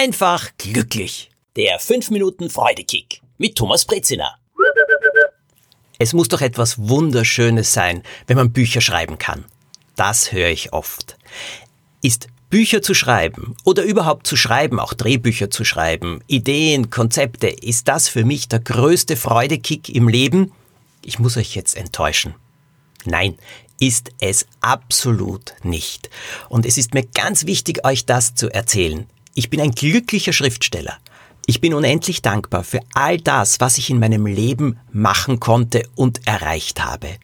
einfach glücklich. Der 5 Minuten Freudekick mit Thomas Brezina. Es muss doch etwas Wunderschönes sein, wenn man Bücher schreiben kann. Das höre ich oft. Ist Bücher zu schreiben oder überhaupt zu schreiben, auch Drehbücher zu schreiben, Ideen, Konzepte, ist das für mich der größte Freudekick im Leben? Ich muss euch jetzt enttäuschen. Nein, ist es absolut nicht. Und es ist mir ganz wichtig, euch das zu erzählen. Ich bin ein glücklicher Schriftsteller. Ich bin unendlich dankbar für all das, was ich in meinem Leben machen konnte und erreicht habe.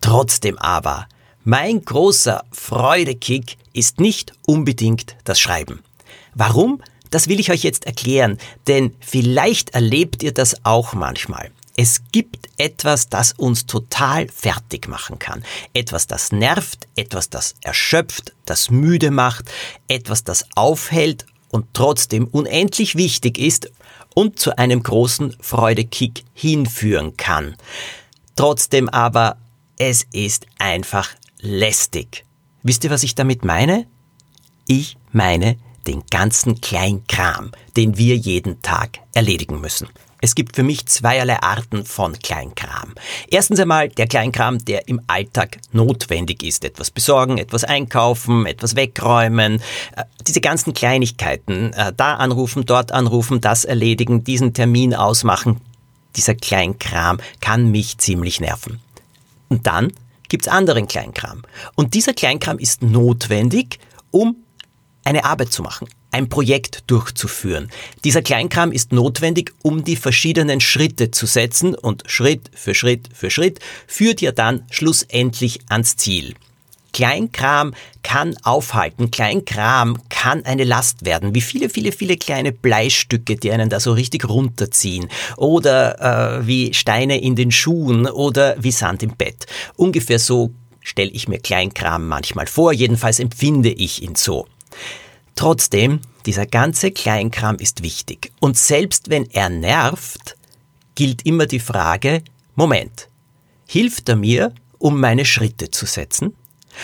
Trotzdem aber, mein großer Freudekick ist nicht unbedingt das Schreiben. Warum? Das will ich euch jetzt erklären, denn vielleicht erlebt ihr das auch manchmal. Es gibt etwas, das uns total fertig machen kann. Etwas, das nervt, etwas, das erschöpft, das müde macht, etwas, das aufhält und trotzdem unendlich wichtig ist und zu einem großen Freudekick hinführen kann. Trotzdem aber, es ist einfach lästig. Wisst ihr, was ich damit meine? Ich meine den ganzen Kleinkram, den wir jeden Tag erledigen müssen. Es gibt für mich zweierlei Arten von Kleinkram. Erstens einmal der Kleinkram, der im Alltag notwendig ist. Etwas besorgen, etwas einkaufen, etwas wegräumen. Äh, diese ganzen Kleinigkeiten. Äh, da anrufen, dort anrufen, das erledigen, diesen Termin ausmachen. Dieser Kleinkram kann mich ziemlich nerven. Und dann gibt's anderen Kleinkram. Und dieser Kleinkram ist notwendig, um eine Arbeit zu machen, ein Projekt durchzuführen. Dieser Kleinkram ist notwendig, um die verschiedenen Schritte zu setzen und Schritt für Schritt für Schritt führt ja dann schlussendlich ans Ziel. Kleinkram kann aufhalten, Kleinkram kann eine Last werden, wie viele, viele, viele kleine Bleistücke, die einen da so richtig runterziehen oder äh, wie Steine in den Schuhen oder wie Sand im Bett. Ungefähr so stelle ich mir Kleinkram manchmal vor, jedenfalls empfinde ich ihn so. Trotzdem, dieser ganze Kleinkram ist wichtig und selbst wenn er nervt, gilt immer die Frage, Moment, hilft er mir, um meine Schritte zu setzen?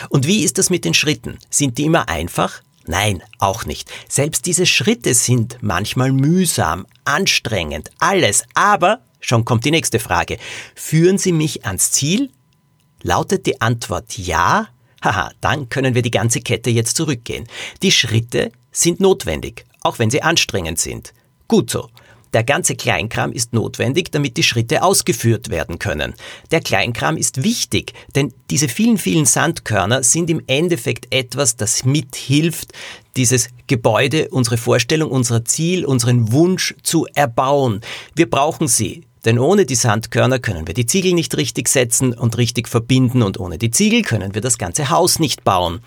Und wie ist das mit den Schritten? Sind die immer einfach? Nein, auch nicht. Selbst diese Schritte sind manchmal mühsam, anstrengend, alles. Aber, schon kommt die nächste Frage, führen sie mich ans Ziel? Lautet die Antwort ja? Haha, dann können wir die ganze Kette jetzt zurückgehen. Die Schritte sind notwendig, auch wenn sie anstrengend sind. Gut so. Der ganze Kleinkram ist notwendig, damit die Schritte ausgeführt werden können. Der Kleinkram ist wichtig, denn diese vielen, vielen Sandkörner sind im Endeffekt etwas, das mithilft, dieses Gebäude, unsere Vorstellung, unser Ziel, unseren Wunsch zu erbauen. Wir brauchen sie. Denn ohne die Sandkörner können wir die Ziegel nicht richtig setzen und richtig verbinden und ohne die Ziegel können wir das ganze Haus nicht bauen.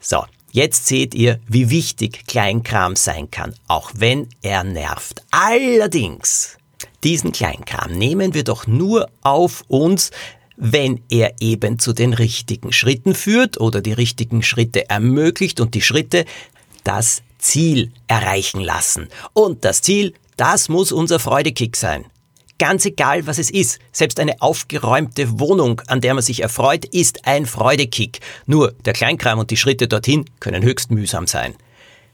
So, Jetzt seht ihr, wie wichtig Kleinkram sein kann, auch wenn er nervt. Allerdings, diesen Kleinkram nehmen wir doch nur auf uns, wenn er eben zu den richtigen Schritten führt oder die richtigen Schritte ermöglicht und die Schritte das Ziel erreichen lassen. Und das Ziel, das muss unser Freudekick sein. Ganz egal, was es ist, selbst eine aufgeräumte Wohnung, an der man sich erfreut, ist ein Freudekick. Nur der Kleinkram und die Schritte dorthin können höchst mühsam sein.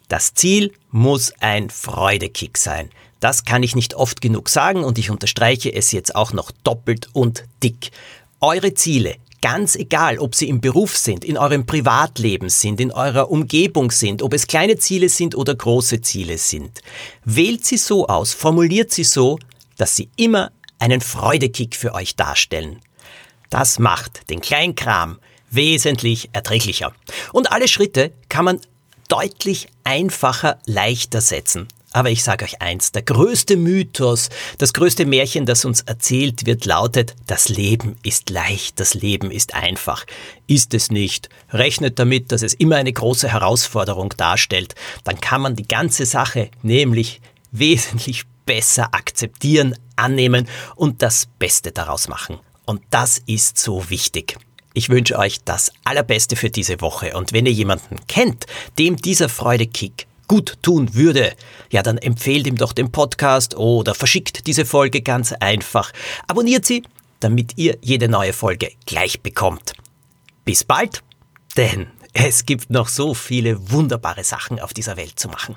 Das Ziel muss ein Freudekick sein. Das kann ich nicht oft genug sagen und ich unterstreiche es jetzt auch noch doppelt und dick. Eure Ziele, ganz egal, ob sie im Beruf sind, in eurem Privatleben sind, in eurer Umgebung sind, ob es kleine Ziele sind oder große Ziele sind. Wählt sie so aus, formuliert sie so, dass sie immer einen Freudekick für euch darstellen. Das macht den Kleinkram wesentlich erträglicher. Und alle Schritte kann man deutlich einfacher, leichter setzen. Aber ich sage euch eins, der größte Mythos, das größte Märchen, das uns erzählt wird, lautet, das Leben ist leicht, das Leben ist einfach. Ist es nicht. Rechnet damit, dass es immer eine große Herausforderung darstellt. Dann kann man die ganze Sache nämlich wesentlich besser akzeptieren, annehmen und das Beste daraus machen. Und das ist so wichtig. Ich wünsche euch das Allerbeste für diese Woche und wenn ihr jemanden kennt, dem dieser Freudekick gut tun würde, ja dann empfehlt ihm doch den Podcast oder verschickt diese Folge ganz einfach. Abonniert sie, damit ihr jede neue Folge gleich bekommt. Bis bald, denn es gibt noch so viele wunderbare Sachen auf dieser Welt zu machen.